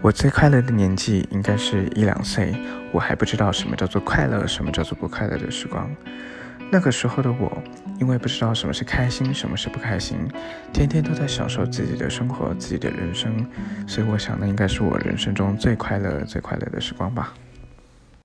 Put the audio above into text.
我最快乐的年纪应该是一两岁我还不知道什么叫做快乐什么叫做不快乐的时光。那个时候的我因为不知道什么是开心什么是不开心天天都在享受自己的生活自己的人生所以我想那应该是我人生中最快乐最快乐的时光吧。